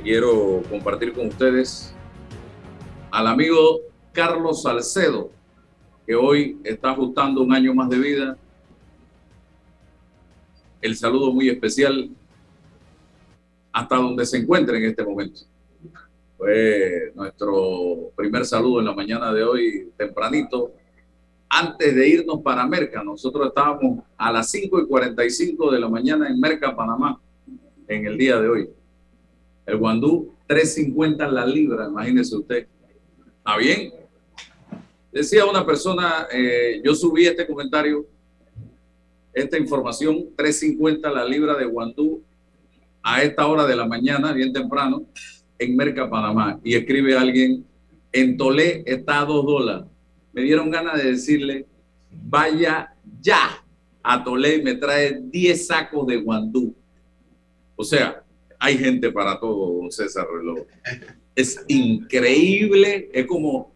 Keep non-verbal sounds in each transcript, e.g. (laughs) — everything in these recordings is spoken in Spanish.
quiero compartir con ustedes. Al amigo Carlos Salcedo, que hoy está ajustando un año más de vida. El saludo muy especial hasta donde se encuentre en este momento. Fue nuestro primer saludo en la mañana de hoy, tempranito, antes de irnos para Merca. Nosotros estábamos a las 5 y 45 de la mañana en Merca, Panamá, en el día de hoy. El guandú, 3.50 la libra, imagínese usted. ¿Está bien? Decía una persona, eh, yo subí este comentario, esta información, 3.50 la libra de guandú a esta hora de la mañana, bien temprano, en Merca, Panamá. Y escribe alguien, en Tolé está a 2 dólares me dieron ganas de decirle, vaya ya a Tolé y me trae 10 sacos de guandú. O sea, hay gente para todo, César Reloj. Es increíble, es como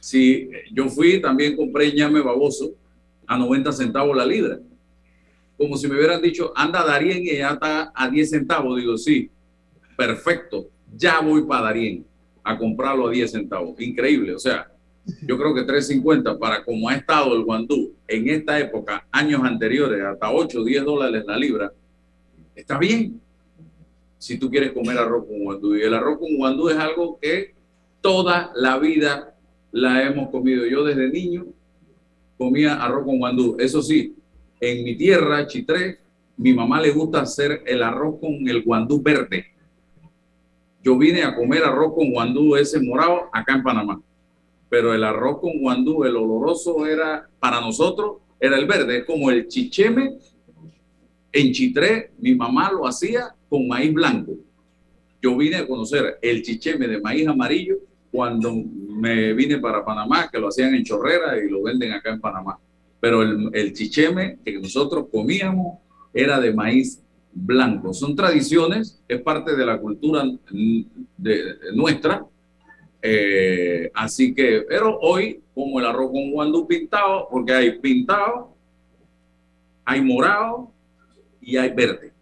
si yo fui, también compré ñame baboso a 90 centavos la libra. Como si me hubieran dicho, anda Darien y ya está a 10 centavos. Digo, sí, perfecto, ya voy para Darien a comprarlo a 10 centavos. Increíble, o sea, yo creo que 3.50 para como ha estado el guandú en esta época, años anteriores, hasta 8, 10 dólares la libra, está bien. Si tú quieres comer arroz con guandú. Y el arroz con guandú es algo que toda la vida la hemos comido. Yo desde niño comía arroz con guandú. Eso sí, en mi tierra, Chitré, mi mamá le gusta hacer el arroz con el guandú verde. Yo vine a comer arroz con guandú ese morado acá en Panamá pero el arroz con guandú, el oloroso era, para nosotros, era el verde, es como el chicheme en Chitré, mi mamá lo hacía con maíz blanco. Yo vine a conocer el chicheme de maíz amarillo cuando me vine para Panamá, que lo hacían en Chorrera y lo venden acá en Panamá. Pero el, el chicheme que nosotros comíamos era de maíz blanco. Son tradiciones, es parte de la cultura de nuestra, eh, así que, pero hoy, como el arroz con guandú pintado, porque hay pintado, hay morado y hay verde.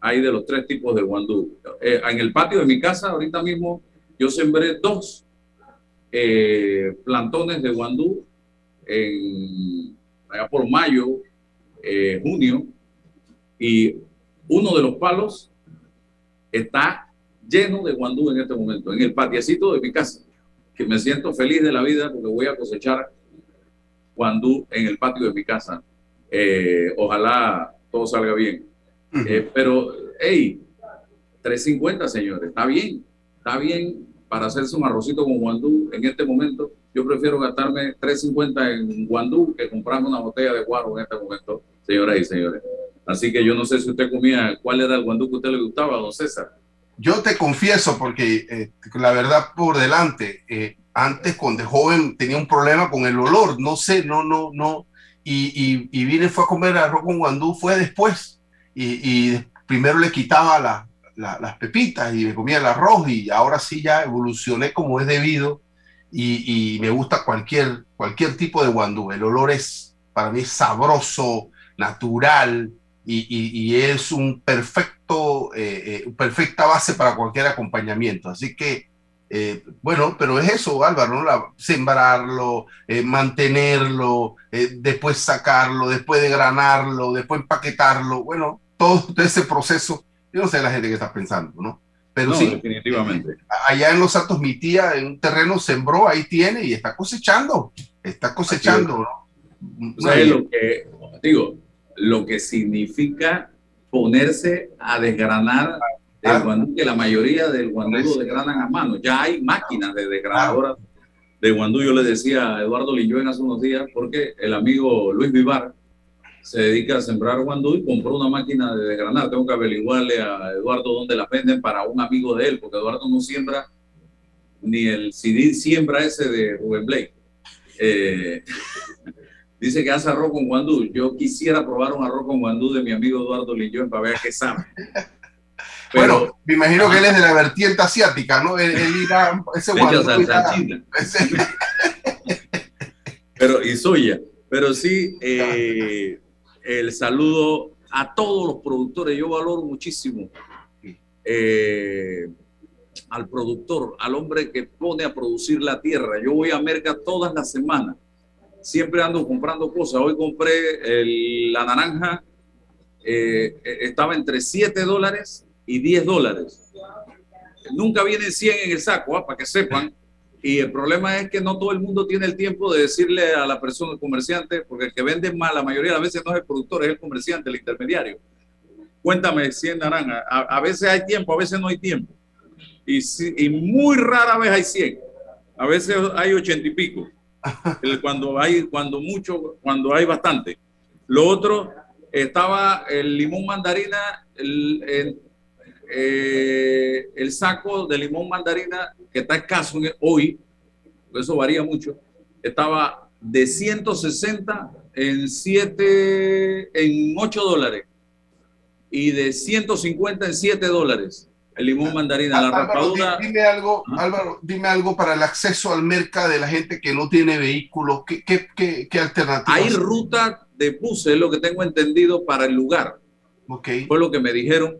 Hay de los tres tipos de guandú. Eh, en el patio de mi casa, ahorita mismo, yo sembré dos eh, plantones de guandú en, allá por mayo, junio, y uno de los palos está lleno de guandú en este momento, en el patiecito de mi casa, que me siento feliz de la vida porque voy a cosechar guandú en el patio de mi casa. Eh, ojalá todo salga bien. Eh, pero, hey, 350, señores, está bien, está bien para hacerse un arrocito con guandú en este momento. Yo prefiero gastarme 350 en guandú que comprarme una botella de guaro en este momento, señoras y señores. Así que yo no sé si usted comía, cuál era el guandú que a usted le gustaba, don César yo te confieso, porque eh, la verdad por delante, eh, antes cuando joven tenía un problema con el olor, no sé, no, no, no, y, y, vine, fue a comer arroz con guandú, fue después, y, primero le quitaba las pepitas y me comía el arroz, y ahora sí ya evolucioné como es debido, y, me gusta cualquier, cualquier tipo de guandú, el olor es, para mí, sabroso, natural, y, es un perfecto, eh, eh, perfecta base para cualquier acompañamiento. Así que, eh, bueno, pero es eso, Álvaro, ¿no? sembrarlo, mantenerlo, después sacarlo, después de granarlo, después empaquetarlo, bueno, todo (laughs) ese proceso, yo no sé la gente que está pensando, ¿no? Pero sí, definitivamente. allá en Los Santos, mi tía en un terreno sembró, ahí tiene y está cosechando, está cosechando, ¿no? lo que, digo, lo que significa ponerse a desgranar el ah. guandú, que la mayoría del guandú lo desgranan a mano. Ya hay máquinas de desgranadoras de guandú. Yo le decía a Eduardo Lillón hace unos días, porque el amigo Luis Vivar se dedica a sembrar guandú y compró una máquina de desgranar. Tengo que averiguarle a Eduardo dónde la venden para un amigo de él, porque Eduardo no siembra ni el CD siembra ese de Rubén Blake. Eh, (laughs) Dice que hace arroz con guandú. Yo quisiera probar un arroz con guandú de mi amigo Eduardo Lillón para ver qué sabe. Bueno, me imagino que él es de la vertiente asiática, ¿no? Él, irá, ese guandú (laughs) Pero, y soya. Pero sí, eh, el saludo a todos los productores. Yo valoro muchísimo eh, al productor, al hombre que pone a producir la tierra. Yo voy a Merca todas las semanas. Siempre ando comprando cosas. Hoy compré la naranja, eh, estaba entre 7 dólares y 10 dólares. Nunca vienen 100 en el saco, ¿ah? para que sepan. Y el problema es que no todo el mundo tiene el tiempo de decirle a la persona, el comerciante, porque el que vende más, la mayoría de las veces no es el productor, es el comerciante, el intermediario. Cuéntame 100 naranjas. A, veces hay tiempo, a veces no hay tiempo. Y, muy rara vez hay 100. A veces hay 80 y pico. Cuando hay, cuando mucho, cuando hay bastante. Lo otro, estaba el limón mandarina, eh, el saco de limón mandarina que está escaso hoy, eso varía mucho, estaba de 160 en 7, en 8 dólares y de 150 en 7 dólares. El limón mandarina, la raspadura. Dime algo, Álvaro, dime algo para el acceso al mercado de la gente que no tiene vehículos. ¿Qué, qué, qué, qué alternativas? Hay ruta de buses, es lo que tengo entendido, para el lugar. Okay. Fue lo que me dijeron.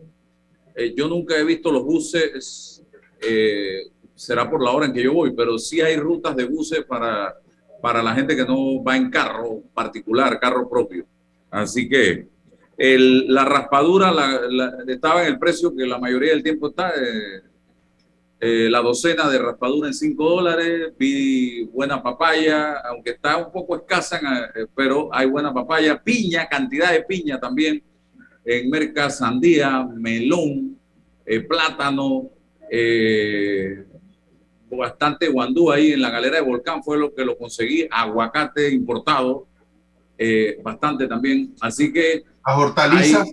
Eh, yo nunca he visto los buses eh, será por la hora en que yo voy, pero sí hay rutas de buses para, para la gente que no va en carro particular, carro propio. Así que la raspadura estaba en el precio que la mayoría del tiempo está. Eh, la docena de raspadura en 5 dólares, vi buena papaya, aunque está un poco escasa, pero hay buena papaya, piña, cantidad de piña también, en merca, sandía, melón, plátano, eh, bastante guandú ahí en la galera de Volcán, fue lo que lo conseguí, aguacate importado, eh, bastante también. Así que... ¿A hortalizas?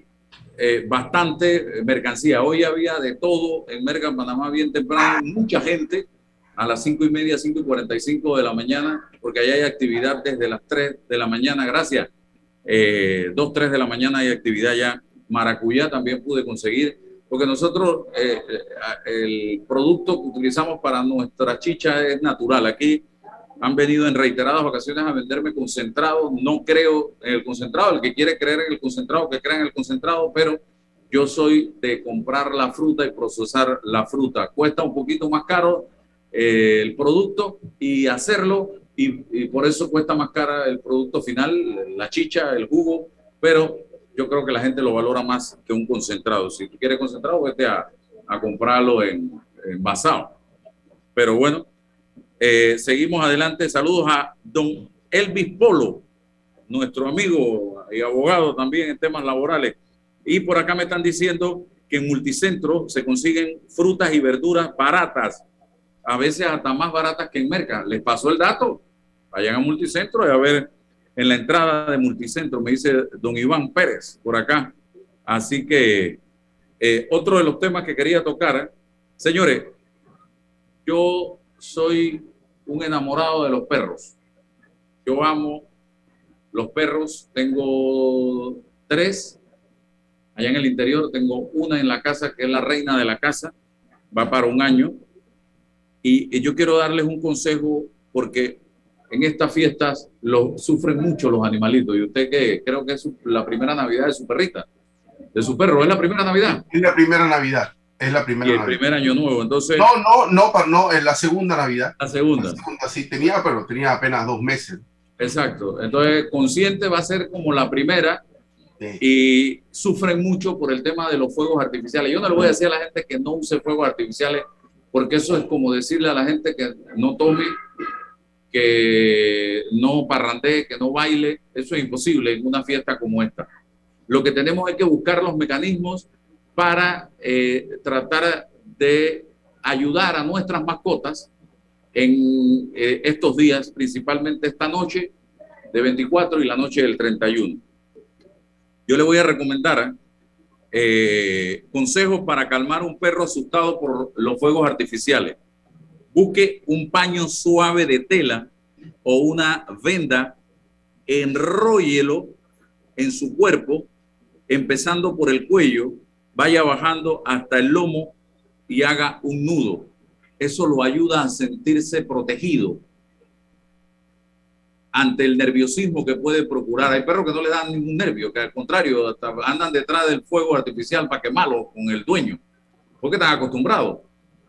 Eh, bastante mercancía. Hoy había de todo en Merca, Panamá, bien temprano, mucha gente a las cinco y media, cinco y 45 de la mañana, porque allá hay actividad desde las 3 de la mañana, gracias. Eh, 2, 3 de la mañana hay actividad ya. Maracuyá también pude conseguir porque nosotros eh, eh, el producto que utilizamos para nuestra chicha es natural. Aquí han venido en reiteradas ocasiones a venderme concentrado. No creo en el concentrado. El que quiere creer en el concentrado, que crea en el concentrado, pero yo soy de comprar la fruta y procesar la fruta. Cuesta un poquito más caro eh, el producto y hacerlo, y, y por eso cuesta más cara el producto final, la chicha, el jugo, pero yo creo que la gente lo valora más que un concentrado. Si tú quieres concentrado, vete a, a comprarlo en, envasado. Pero bueno, eh, seguimos adelante. Saludos a don Elvis Polo, nuestro amigo y abogado también en temas laborales. Y por acá me están diciendo que en Multicentro se consiguen frutas y verduras baratas, a veces hasta más baratas que en Merca. ¿Les pasó el dato? Vayan a Multicentro y a ver en la entrada de Multicentro, me dice don Iván Pérez por acá. Así que eh, otro de los temas que quería tocar, señores, yo soy un enamorado de los perros. Yo amo los perros, tengo tres allá en el interior, tengo una en la casa que es la reina de la casa, va para un año. Y, y yo quiero darles un consejo porque en estas fiestas lo, sufren mucho los animalitos. ¿Y usted qué? Creo que es la primera Navidad de su perrita, de su perro. ¿Es la primera Navidad? Es la primera Navidad. Es la primera y el primer año nuevo, entonces. No, no, no, no, es la segunda Navidad. La segunda. La segunda sí tenía, pero tenía apenas dos meses. Exacto. Entonces, consciente va a ser como la primera y sufren mucho por el tema de los fuegos artificiales. Yo no le voy a decir a la gente que no use fuegos artificiales, porque eso es como decirle a la gente que no tome que no parrandee, que no baile, eso es imposible en una fiesta como esta. Lo que tenemos es que buscar los mecanismos para eh, tratar de ayudar a nuestras mascotas en eh, estos días, principalmente esta noche de 24 y la noche del 31. Yo le voy a recomendar eh, consejos para calmar un perro asustado por los fuegos artificiales busque un paño suave de tela o una venda, enróllelo en su cuerpo, empezando por el cuello, vaya bajando hasta el lomo y haga un nudo. Eso lo ayuda a sentirse protegido ante el nerviosismo que puede procurar. Hay perros que no le dan ningún nervio, que al contrario, andan detrás del fuego artificial para quemarlo con el dueño, porque están acostumbrados.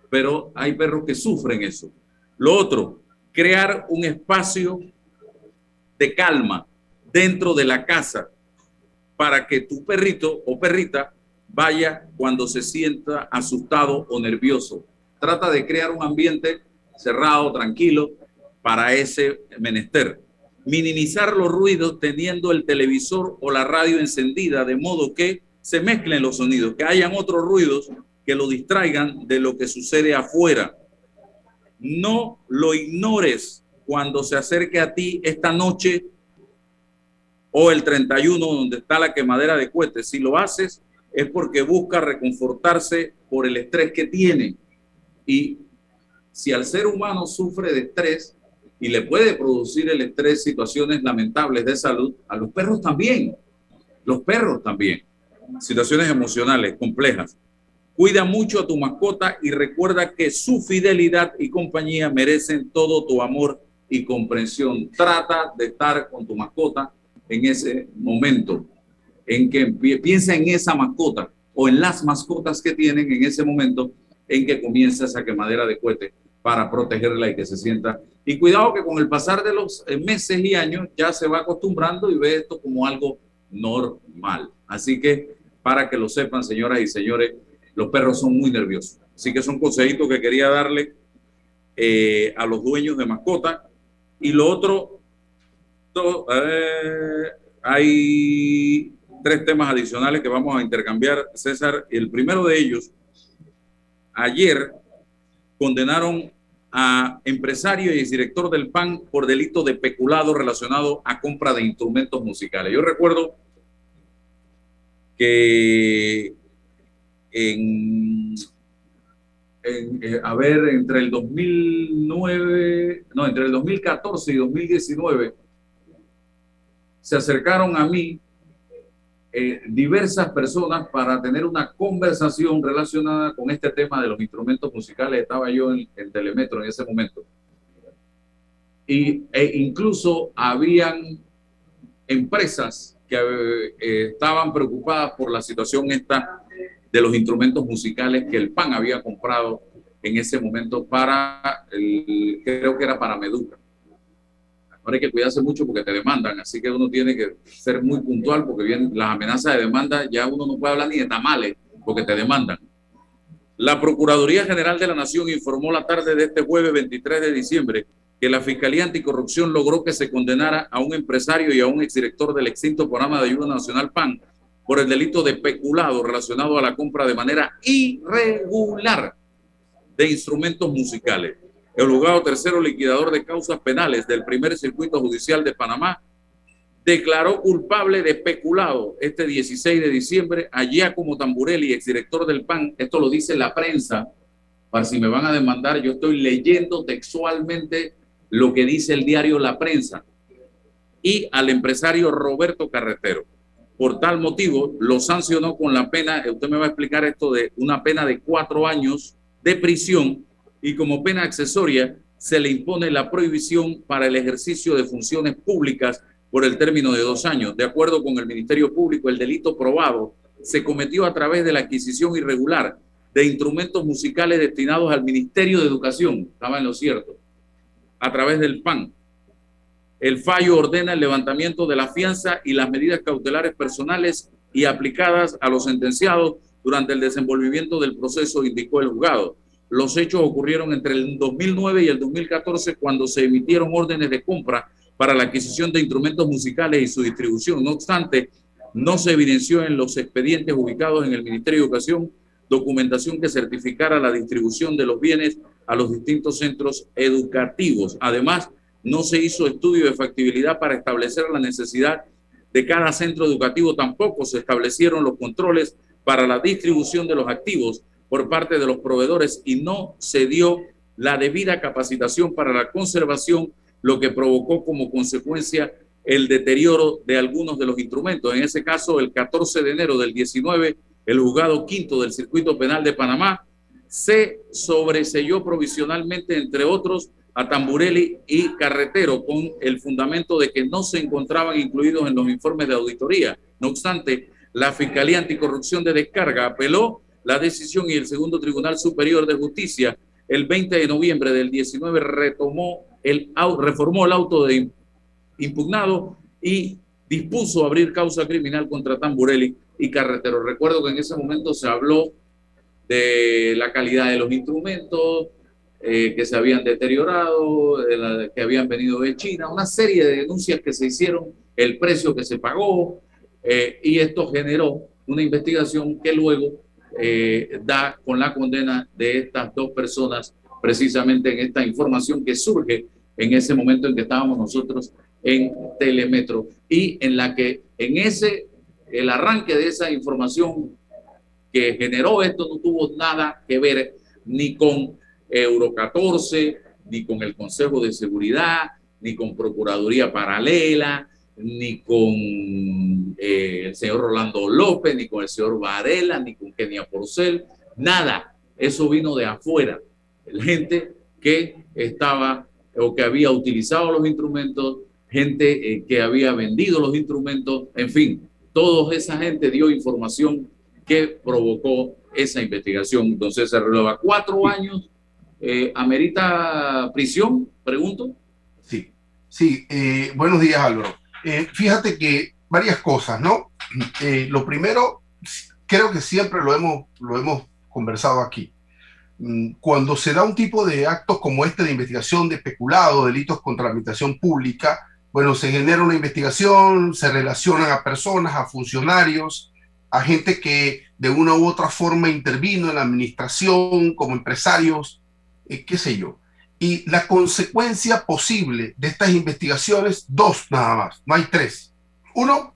Pero hay perros que sufren eso. Lo otro, crear un espacio de calma dentro de la casa para que tu perrito o perrita vaya cuando se sienta asustado o nervioso. Trata de crear un ambiente cerrado, tranquilo, para ese menester. Minimizar los ruidos teniendo el televisor o la radio encendida de modo que se mezclen los sonidos, que hayan otros ruidos que lo distraigan de lo que sucede afuera. No lo ignores cuando se acerque a ti esta noche o el 31 donde está la quemadera de cohetes. Si lo haces es porque busca reconfortarse por el estrés que tiene. Y si al ser humano sufre de estrés y le puede producir el estrés situaciones lamentables de salud, a los perros también. Los perros también. Situaciones emocionales complejas. Cuida mucho a tu mascota y recuerda que su fidelidad y compañía merecen todo tu amor y comprensión. Trata de estar con tu mascota en ese momento en que piensa en esa mascota o en las mascotas que tienen en ese momento en que comienza esa quemadera de cohete para protegerla y que se sienta. Y cuidado que con el pasar de los eh, meses y años ya se va acostumbrando y ve esto como algo normal. Así que para que lo sepan, señoras y señores, los perros son muy nerviosos. Así que son consejitos que quería darle eh, a los dueños de mascota. Y lo otro, eh, hay tres temas adicionales que vamos a intercambiar, César. El primero de ellos, ayer condenaron a empresario y director del PAN por delito de peculado relacionado a compra de instrumentos musicales. Yo recuerdo que en, eh, a ver, entre el 2009, no, entre el 2014 y 2019, se acercaron a mí eh, diversas personas para tener una conversación relacionada con este tema de los instrumentos musicales. Estaba yo en, Telemetro en ese momento. Y, e incluso habían empresas que eh, estaban preocupadas por la situación esta de los instrumentos musicales que el PAN había comprado en ese momento para, el, creo que era para Meduca hay que cuidarse mucho porque te demandan, así que uno tiene que ser muy puntual porque bien las amenazas de demanda ya uno no puede hablar ni de tamales porque te demandan. La Procuraduría General de la Nación informó la tarde de este jueves 23 de diciembre que la Fiscalía Anticorrupción logró que se condenara a un empresario y a un exdirector del extinto programa de ayuda nacional PAN por el delito de peculado relacionado a la compra de manera irregular de instrumentos musicales. El juzgado tercero liquidador de causas penales del primer circuito judicial de Panamá declaró culpable de peculado este 16 de diciembre a Giacomo Tamburelli, exdirector del PAN. Esto lo dice la prensa. Para si me van a demandar, yo estoy leyendo textualmente lo que dice el diario La Prensa. Y al empresario Roberto Carretero. Por tal motivo, lo sancionó con la pena, usted me va a explicar esto de una pena de cuatro años de prisión y como pena accesoria se le impone la prohibición para el ejercicio de funciones públicas por el término de dos años. De acuerdo con el Ministerio Público, el delito probado se cometió a través de la adquisición irregular de instrumentos musicales destinados al Ministerio de Educación, estaba en lo cierto, a través del PAN. El fallo ordena el levantamiento de la fianza y las medidas cautelares personales y aplicadas a los sentenciados durante el desenvolvimiento del proceso, indicó el juzgado. Los hechos ocurrieron entre el 2009 y el 2014 cuando se emitieron órdenes de compra para la adquisición de instrumentos musicales y su distribución. No obstante, no se evidenció en los expedientes ubicados en el Ministerio de Educación documentación que certificara la distribución de los bienes a los distintos centros educativos. Además, no se hizo estudio de factibilidad para establecer la necesidad de cada centro educativo. Tampoco se establecieron los controles para la distribución de los activos por parte de los proveedores y no se dio la debida capacitación para la conservación, lo que provocó como consecuencia el deterioro de algunos de los instrumentos. En ese caso, el 14 de enero del 19, el juzgado quinto del circuito penal de Panamá se sobreselló provisionalmente, entre otros, a Tamburelli y Carretero con el fundamento de que no se encontraban incluidos en los informes de auditoría. No obstante, la Fiscalía Anticorrupción de Descarga apeló la decisión y el segundo Tribunal Superior de Justicia el 20 de noviembre del 19 retomó el, reformó el auto de impugnado y dispuso abrir causa criminal contra Tamburelli y Carretero. Recuerdo que en ese momento se habló de la calidad de los instrumentos eh, que se habían deteriorado, que habían venido de China, una serie de denuncias que se hicieron, el precio que se pagó, eh, y esto generó una investigación que luego eh, da con la condena de estas dos personas, precisamente en esta información que surge en ese momento en que estábamos nosotros en Telemetro y en la que en ese, el arranque de esa información que generó esto no tuvo nada que ver ni con Euro 14, ni con el Consejo de Seguridad, ni con Procuraduría Paralela, ni con eh, el señor Rolando López, ni con el señor Varela, ni con Kenia Porcel, nada. Eso vino de afuera. Gente que estaba o que había utilizado los instrumentos, gente eh, que había vendido los instrumentos, en fin, toda esa gente dio información que provocó esa investigación. Entonces se renueva cuatro años. Eh, ¿Amerita prisión? Pregunto. Sí, sí. Eh, buenos días, Álvaro. fíjate que varias cosas, ¿no? lo primero, creo que siempre lo hemos, lo hemos conversado aquí. Mm, cuando se da un tipo de actos como este de investigación de especulado, delitos contra la administración pública, bueno, se genera una investigación, se relacionan a personas, a funcionarios, a gente que de una u otra forma intervino en la administración, como empresarios, qué sé yo. Y la consecuencia posible de estas investigaciones, dos nada más, no hay tres. Uno,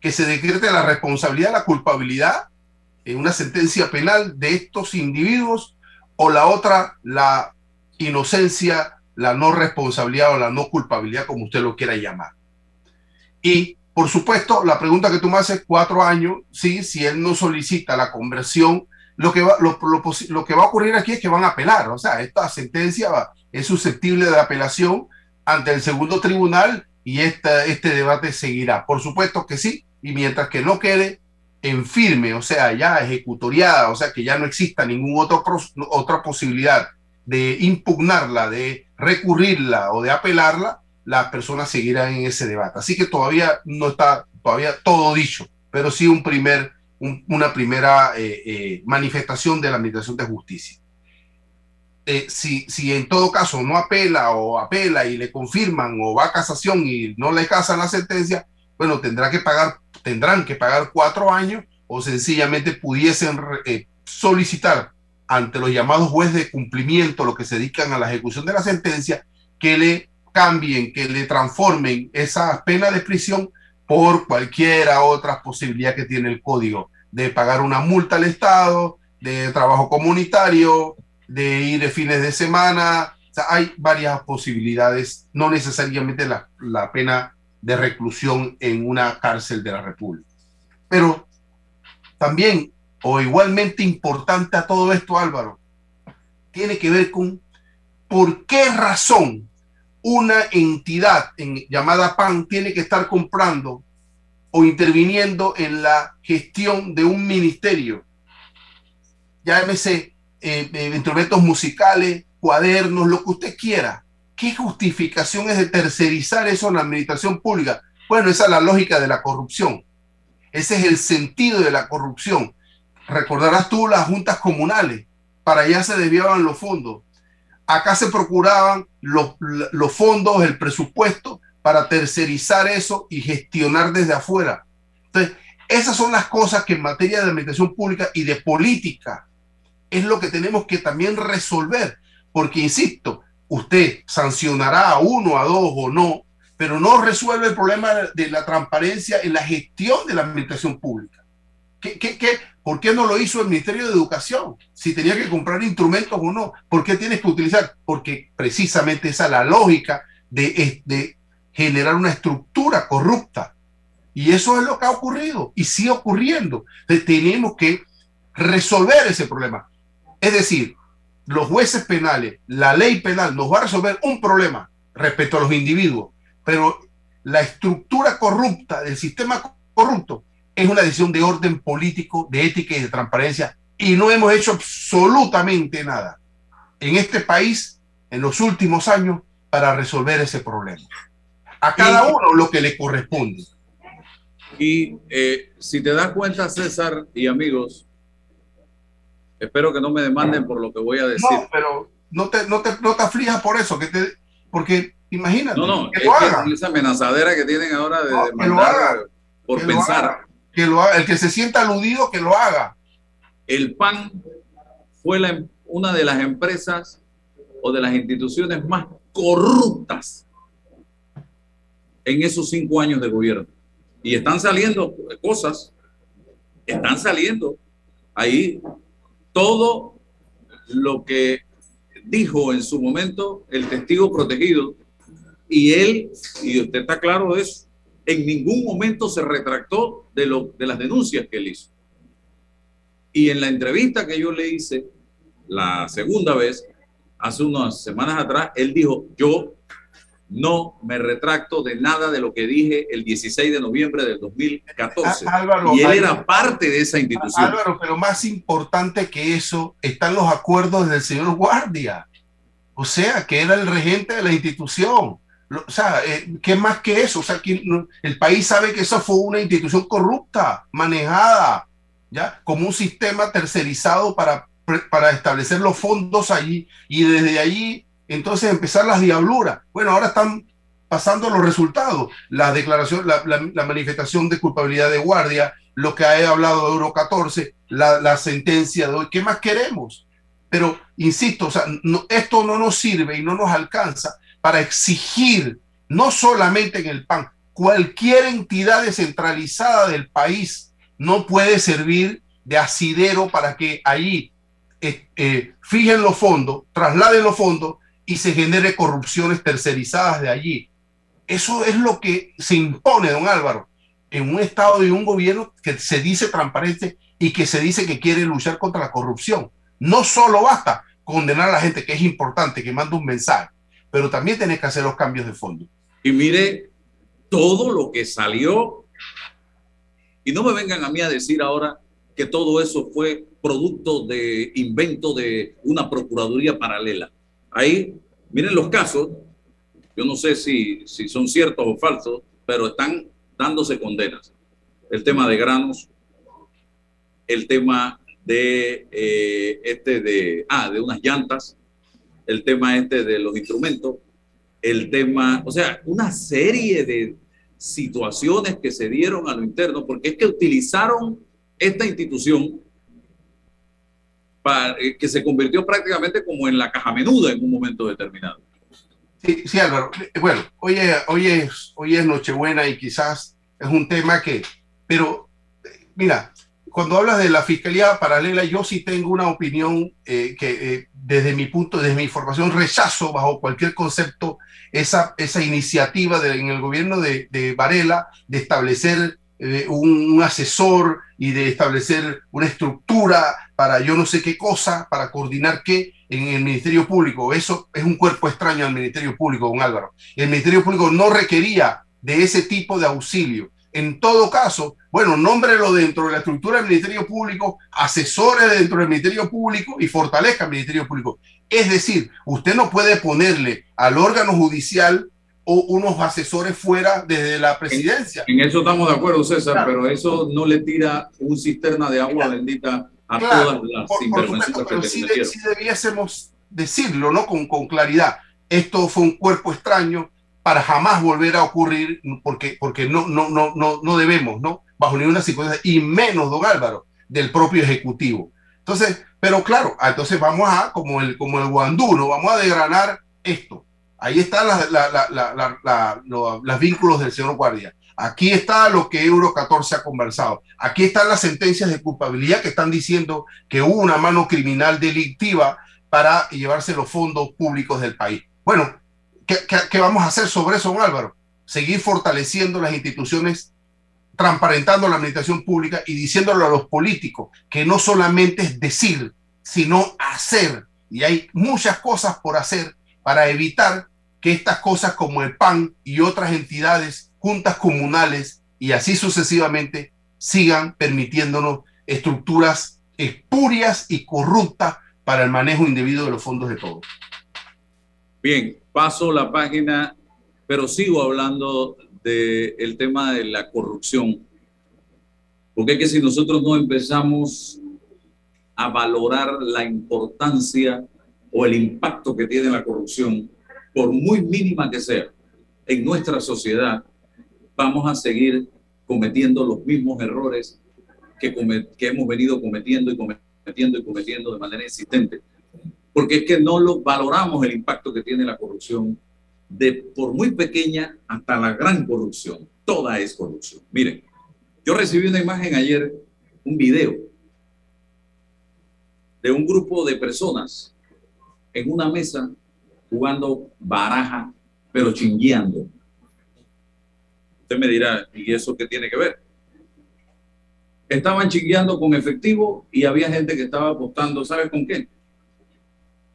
que se decrete la responsabilidad, la culpabilidad en una sentencia penal de estos individuos o la otra, la inocencia, la no responsabilidad o la no culpabilidad, como usted lo quiera llamar. Y, por supuesto, la pregunta que tú me haces, cuatro años, sí, si él no solicita la conversión, lo que va, lo, lo, que va a ocurrir aquí es que van a apelar, o sea, esta sentencia va, es susceptible de apelación ante el segundo tribunal y esta, este debate seguirá. Por supuesto que sí, y mientras que no quede en firme, o sea, ya ejecutoriada, o sea, que ya no exista ninguna otra posibilidad de impugnarla, de recurrirla o de apelarla, la persona seguirá en ese debate. Así que todavía no está todavía todo dicho, pero sí un primer, una primera eh, eh, manifestación de la Administración de Justicia. Eh, si, si en todo caso no apela o apela y le confirman o va a casación y no le casan la sentencia, bueno, tendrá que pagar tendrán que pagar cuatro años o sencillamente pudiesen solicitar ante los llamados jueces de cumplimiento, los que se dedican a la ejecución de la sentencia, que le cambien, que le transformen esa pena de prisión por cualquiera otra posibilidad que tiene el código, de pagar una multa al Estado, de trabajo comunitario, de ir de fines de semana. hay varias posibilidades, no necesariamente la, la pena de reclusión en una cárcel de la República. Pero también, o igualmente importante a todo esto, Álvaro, tiene que ver con por qué razón una entidad en, llamada PAN tiene que estar comprando o interviniendo en la gestión de un ministerio. Llámese eh, eh, instrumentos musicales, cuadernos, lo que usted quiera. ¿Qué justificación es de tercerizar eso en la administración pública? Bueno, esa es la lógica de la corrupción. Ese es el sentido de la corrupción. Recordarás tú las juntas comunales. Para allá se desviaban los fondos. Acá se procuraban los, fondos, el presupuesto para tercerizar eso y gestionar desde afuera. Entonces, esas son las cosas que en materia de administración pública y de política es lo que tenemos que también resolver. Porque, insisto, usted sancionará a uno, a dos o no, pero no resuelve el problema de la transparencia en la gestión de la administración pública. ¿Qué, qué, qué? ¿Por qué no lo hizo el Ministerio de Educación? Si tenía que comprar instrumentos o no. ¿Por qué tienes que utilizar? Porque precisamente esa es la lógica de, de generar una estructura corrupta. Y eso es lo que ha ocurrido y sigue ocurriendo. Entonces, tenemos que resolver ese problema. Es decir, los jueces penales, la ley penal nos va a resolver un problema respecto a los individuos, pero la estructura corrupta del sistema corrupto es una decisión de orden político, de ética y de transparencia y no hemos hecho absolutamente nada en este país en los últimos años para resolver ese problema. A cada uno lo que le corresponde. Y eh, si te das cuenta, César y amigos, espero que no me demanden por lo que voy a decir. No, pero no te, no te, no te aflijas por eso, que te, porque imagínate. No, no, que es esa amenazadera que tienen ahora de demandar por pensar. El que se sienta aludido, que lo haga. El PAN fue la, una de las empresas o de las instituciones más corruptas en esos cinco años de gobierno. Y están saliendo cosas, están saliendo ahí todo lo que dijo en su momento el testigo protegido y él, y usted está claro de eso, en ningún momento se retractó de, lo, de las denuncias que él hizo. Y en la entrevista que yo le hice la segunda vez, hace unas semanas atrás, él dijo, yo no me retracto de nada de lo que dije el 16 de noviembre del 2014. y él era parte de esa institución. Álvaro, pero más importante que eso están los acuerdos del señor Guardia. O sea, que era el regente de la institución. O sea, eh, ¿qué más que eso? O sea, el país sabe que eso fue una institución corrupta, manejada, ¿ya? Como un sistema tercerizado para, para establecer los fondos allí y desde allí entonces empezar las diabluras. Bueno, ahora están pasando los resultados, la declaración, la, manifestación de culpabilidad de guardia, lo que ha hablado de Euro 14, la, sentencia de hoy, ¿qué más queremos? Pero, insisto, o sea, esto no nos sirve y no nos alcanza para exigir, no solamente en el PAN, cualquier entidad descentralizada del país no puede servir de asidero para que allí eh, eh, fijen los fondos, trasladen los fondos y se genere corrupciones tercerizadas de allí. Eso es lo que se impone, don Álvaro, en un Estado y un gobierno que se dice transparente y que se dice que quiere luchar contra la corrupción. No solo basta condenar a la gente, que es importante, que manda un mensaje, pero también tiene que hacer los cambios de fondo. Y mire todo lo que salió. Y no me vengan a mí a decir ahora que todo eso fue producto de invento de una procuraduría paralela. Ahí, miren los casos, yo no sé si, si son ciertos o falsos, pero están dándose condenas. El tema de granos, el tema de eh, este de, ah, de unas llantas, el tema este de los instrumentos, el tema, o sea, una serie de situaciones que se dieron a lo interno, porque es que utilizaron esta institución eh, que se convirtió prácticamente como en la caja menuda en un momento determinado. Sí, sí, Álvaro. Bueno, hoy es, hoy, es, hoy es Nochebuena y quizás es un tema que, pero mira, cuando hablas de la fiscalía paralela, yo sí tengo una opinión eh, que eh, desde mi punto, desde mi formación, rechazo bajo cualquier concepto esa, esa iniciativa de, en el gobierno de, Varela de establecer un, un, asesor y de establecer una estructura para yo no sé qué cosa, para coordinar qué en el Ministerio Público. Eso es un cuerpo extraño al Ministerio Público, don Álvaro. El Ministerio Público no requería de ese tipo de auxilio. En todo caso, bueno, nómbrelo dentro de la estructura del Ministerio Público, asesores dentro del Ministerio Público y fortalezca el Ministerio Público. Es decir, usted no puede ponerle al órgano judicial o unos asesores fuera desde la presidencia. En, eso estamos de acuerdo, César, pero eso no le tira un cisterna de agua bendita a todas las intervenciones pero sí, debiésemos decirlo, ¿no? Con, con claridad. Esto fue un cuerpo extraño para jamás volver a ocurrir, porque, porque no, no, no, no, no debemos, ¿no? Bajo ninguna circunstancia, y menos, don Álvaro, del propio Ejecutivo. Entonces, pero claro, entonces vamos a, como el, como el guandú, Vamos a desgranar esto. Ahí están las, la, los vínculos del señor Guardia. Aquí está lo que Euro 14 ha conversado. Aquí están las sentencias de culpabilidad que están diciendo que hubo una mano criminal delictiva para llevarse los fondos públicos del país. Bueno, ¿qué, vamos a hacer sobre eso, don Álvaro? Seguir fortaleciendo las instituciones, transparentando la administración pública y diciéndolo a los políticos que no solamente es decir, sino hacer. Y hay muchas cosas por hacer para evitar que estas cosas como el PAN y otras entidades juntas comunales y así sucesivamente sigan permitiéndonos estructuras espurias y corruptas para el manejo indebido de los fondos de todos. Bien, paso la página, pero sigo hablando del tema de la corrupción, porque es que si nosotros no empezamos a valorar la importancia o el impacto que tiene la corrupción, por muy mínima que sea, en nuestra sociedad, vamos a seguir cometiendo los mismos errores que, que hemos venido cometiendo y cometiendo y cometiendo de manera insistente. Porque es que no lo valoramos el impacto que tiene la corrupción, de por muy pequeña hasta la gran corrupción. Toda es corrupción. Miren, yo recibí una imagen ayer, un video de un grupo de personas en una mesa jugando baraja, pero chingueando. Usted me dirá, ¿y eso qué tiene que ver? Estaban chingueando con efectivo y había gente que estaba apostando, ¿sabe con qué?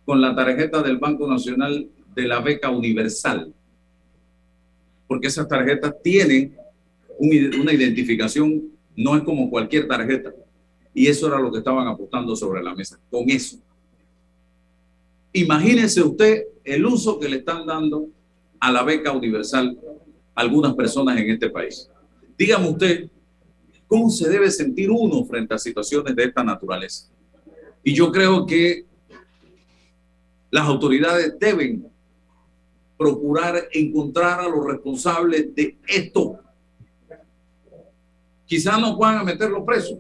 Con la tarjeta del Banco Nacional de la Beca Universal. Porque esas tarjetas tienen una identificación, no es como cualquier tarjeta. Y eso era lo que estaban apostando sobre la mesa, con eso. Imagínese usted el uso que le están dando a la beca universal algunas personas en este país. Dígame usted, ¿cómo se debe sentir uno frente a situaciones de esta naturaleza? Y yo creo que las autoridades deben procurar encontrar a los responsables de esto. Quizás no puedan meterlos presos,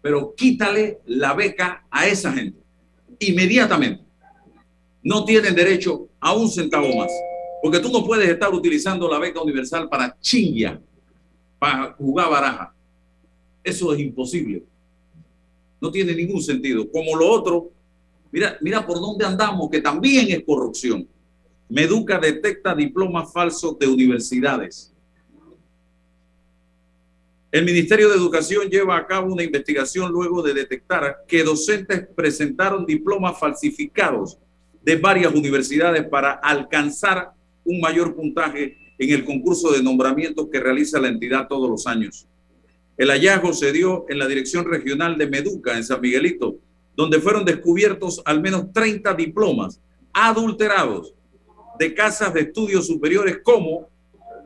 pero quítale la beca a esa gente inmediatamente no tienen derecho a un centavo más. Porque tú no puedes estar utilizando la beca universal para chingia, para jugar baraja. Eso es imposible. No tiene ningún sentido. Como lo otro, mira, mira por dónde andamos, que también es corrupción. Meduca detecta diplomas falsos de universidades. El Ministerio de Educación lleva a cabo una investigación luego de detectar que docentes presentaron diplomas falsificados de varias universidades para alcanzar un mayor puntaje en el concurso de nombramiento que realiza la entidad todos los años. El hallazgo se dio en la Dirección Regional de Meduca, en San Miguelito, donde fueron descubiertos al menos 30 diplomas adulterados de casas de estudios superiores como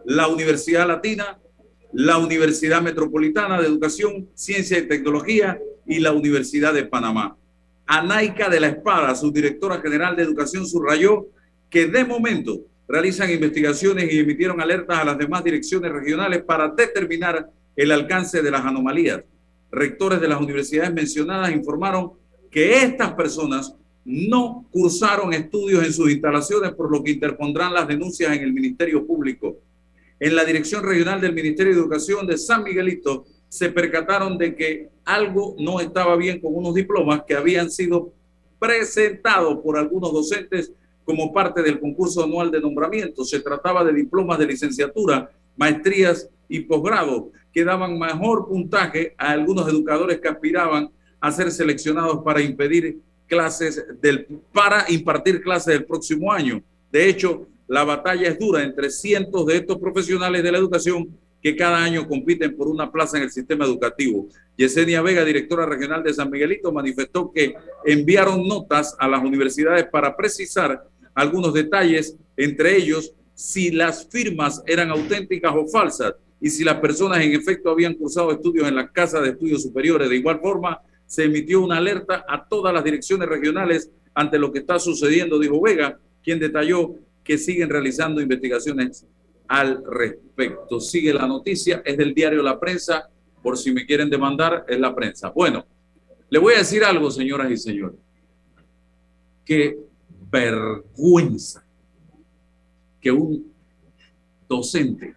la Universidad Latina, la Universidad Metropolitana de Educación, Ciencia y Tecnología y la Universidad de Panamá. Anaika de la Espada, su directora general de educación, subrayó que de momento realizan investigaciones y emitieron alertas a las demás direcciones regionales para determinar el alcance de las anomalías. Rectores de las universidades mencionadas informaron que estas personas no cursaron estudios en sus instalaciones, por lo que interpondrán las denuncias en el Ministerio Público. En la Dirección Regional del Ministerio de Educación de San Miguelito se percataron de que algo no estaba bien con unos diplomas que habían sido presentados por algunos docentes como parte del concurso anual de nombramiento. Se trataba de diplomas de licenciatura, maestrías y posgrado que daban mejor puntaje a algunos educadores que aspiraban a ser seleccionados para impedir clases del, para impartir clases del próximo año. De hecho, la batalla es dura entre cientos de estos profesionales de la educación que cada año compiten por una plaza en el sistema educativo. Yesenia Vega, directora regional de San Miguelito, manifestó que enviaron notas a las universidades para precisar algunos detalles, entre ellos si las firmas eran auténticas o falsas y si las personas en efecto habían cursado estudios en la Casa de Estudios Superiores. De igual forma, se emitió una alerta a todas las direcciones regionales ante lo que está sucediendo, dijo Vega, quien detalló que siguen realizando investigaciones al respecto. Sigue la noticia, es del diario La Prensa, por si me quieren demandar, es la prensa. Bueno, le voy a decir algo, señoras y señores. Qué vergüenza que un docente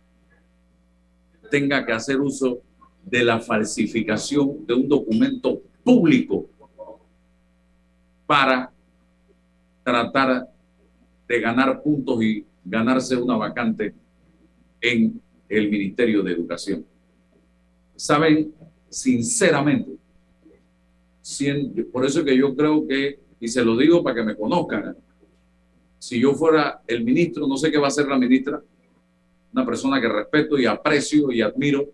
tenga que hacer uso de la falsificación de un documento público para tratar de ganar puntos y ganarse una vacante en el Ministerio de Educación. Saben, sinceramente, por eso que yo creo que, y se lo digo para que me conozcan, si yo fuera el ministro, no sé qué va a hacer la ministra, una persona que respeto y aprecio y admiro,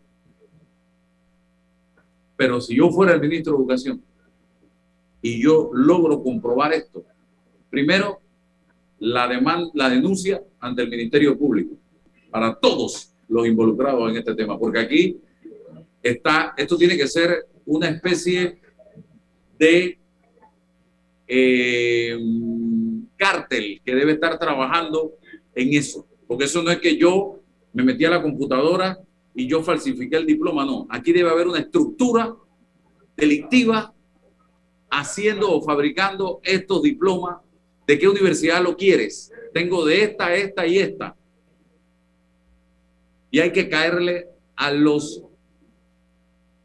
pero si yo fuera el ministro de Educación, y yo logro comprobar esto, primero, la, la denuncia ante el Ministerio Público para todos los involucrados en este tema, porque aquí está, esto tiene que ser una especie de eh, cártel que debe estar trabajando en eso, porque eso no es que yo me metí a la computadora y yo falsifiqué el diploma, no, aquí debe haber una estructura delictiva haciendo o fabricando estos diplomas. ¿De qué universidad lo quieres? Tengo de esta, esta y esta. Y hay que caerle a los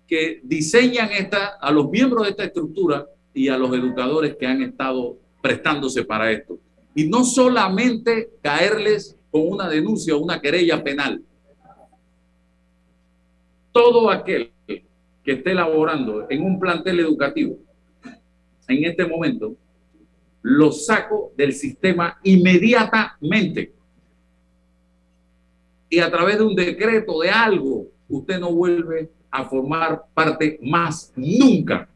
que diseñan esta, a los miembros de esta estructura y a los educadores que han estado prestándose para esto. Y no solamente caerles con una denuncia o una querella penal. Todo aquel que esté elaborando en un plantel educativo en este momento, lo saco del sistema inmediatamente. Y a través de un decreto de algo, usted no vuelve a formar parte más nunca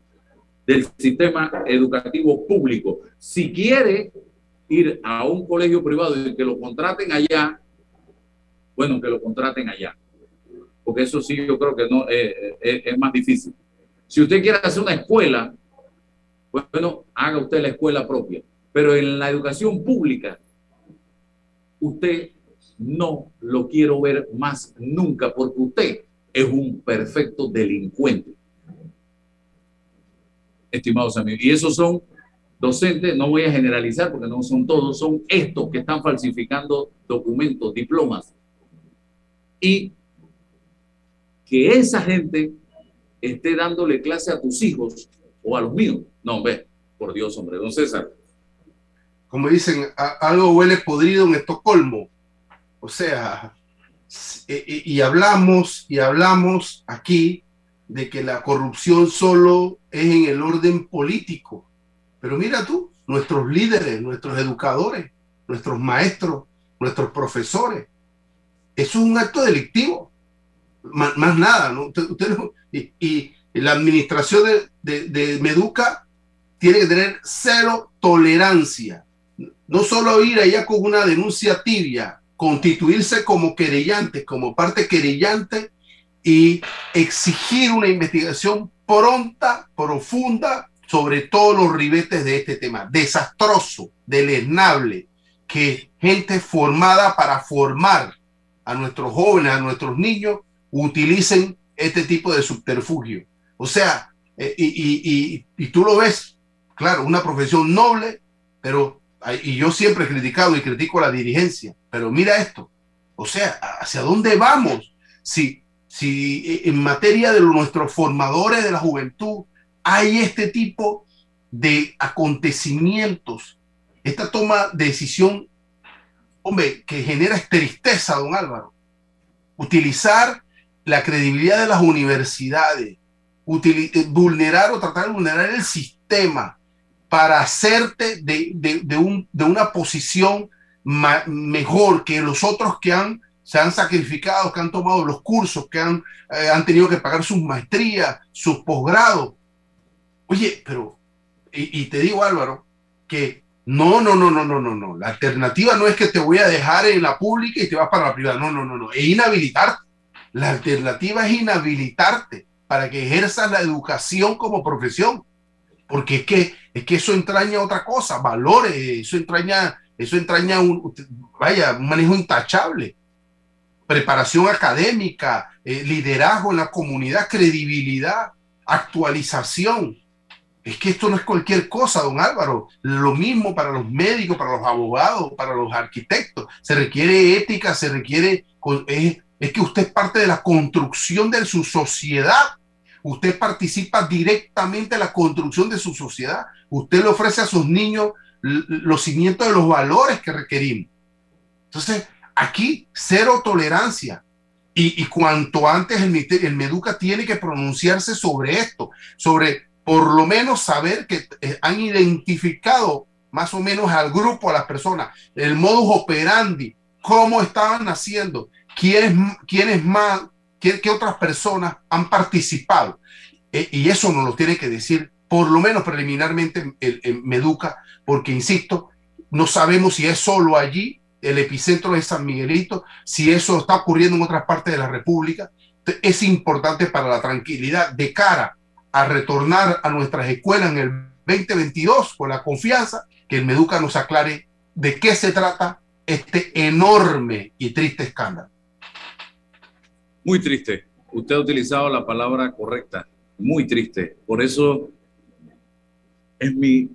del sistema educativo público. Si quiere ir a un colegio privado y que lo contraten allá, bueno, que lo contraten allá. Porque eso sí yo creo que no eh, eh, es más difícil. Si usted quiere hacer una escuela, bueno, haga usted la escuela propia. Pero en la educación pública, usted no lo quiero ver más nunca porque usted es un perfecto delincuente. Estimados amigos, y esos son docentes, no voy a generalizar porque no son todos, son estos que están falsificando documentos, diplomas. Y que esa gente esté dándole clase a tus hijos o a los míos. No, ve, por Dios, hombre, don César. Como dicen, algo huele podrido en Estocolmo. O sea, y, hablamos y hablamos aquí de que la corrupción solo es en el orden político. Pero mira tú, nuestros líderes, nuestros educadores, nuestros maestros, nuestros profesores, eso es un acto delictivo. Más, nada, ¿no? y, la administración de, de, Meduca tiene que tener cero tolerancia. No solo ir allá con una denuncia tibia, constituirse como querellante, como parte querellante y exigir una investigación pronta, profunda sobre todos los ribetes de este tema. Desastroso, deleznable, que gente formada para formar a nuestros jóvenes, a nuestros niños, utilicen este tipo de subterfugio. O sea, eh, y, tú lo ves, claro, una profesión noble, pero, y yo siempre he criticado y critico la dirigencia, pero mira esto, o sea, ¿hacia dónde vamos? Si, si eh, en materia de nuestros formadores de la juventud hay este tipo de acontecimientos, esta toma de decisión, hombre, que genera tristeza, don Álvaro. Utilizar la credibilidad de las universidades, eh, vulnerar o tratar de vulnerar el sistema para hacerte de, de, un, de una posición mejor que los otros que han, se han sacrificado, que han tomado los cursos, que han, eh, han tenido que pagar sus maestrías, sus posgrados. Oye, pero, y, y te digo Álvaro, que no, no, no, no, no, no, no. La alternativa no es que te voy a dejar en la pública y te vas para la privada. No, no, no, no. Es inhabilitarte. La alternativa es inhabilitarte para que ejerzas la educación como profesión. Porque es que, es que eso entraña otra cosa, valores, eso entraña, eso entraña un, vaya, un manejo intachable. Preparación académica, eh, liderazgo en la comunidad, credibilidad, actualización. Es que esto no es cualquier cosa, don Álvaro. Lo mismo para los médicos, para los abogados, para los arquitectos. Se requiere ética, se requiere... es que usted es parte de la construcción de su sociedad Usted participa directamente en la construcción de su sociedad. Usted le ofrece a sus niños los cimientos de los valores que requerimos. Entonces, aquí cero tolerancia. Y, cuanto antes el, Meduca tiene que pronunciarse sobre esto, sobre por lo menos saber que eh, han identificado más o menos al grupo, a las personas, el modus operandi, cómo estaban haciendo, quiénes, quiénes más, qué, otras personas han participado. Eh, y eso nos lo tiene que decir por lo menos preliminarmente en Meduca, porque insisto, no sabemos si es solo allí, el epicentro de San Miguelito, si eso está ocurriendo en otras partes de la República. Es importante para la tranquilidad de cara a retornar a nuestras escuelas en el 2022 con la confianza que el Meduca nos aclare de qué se trata este enorme y triste escándalo. Muy triste. Usted ha utilizado la palabra correcta. Muy triste. Por eso es mi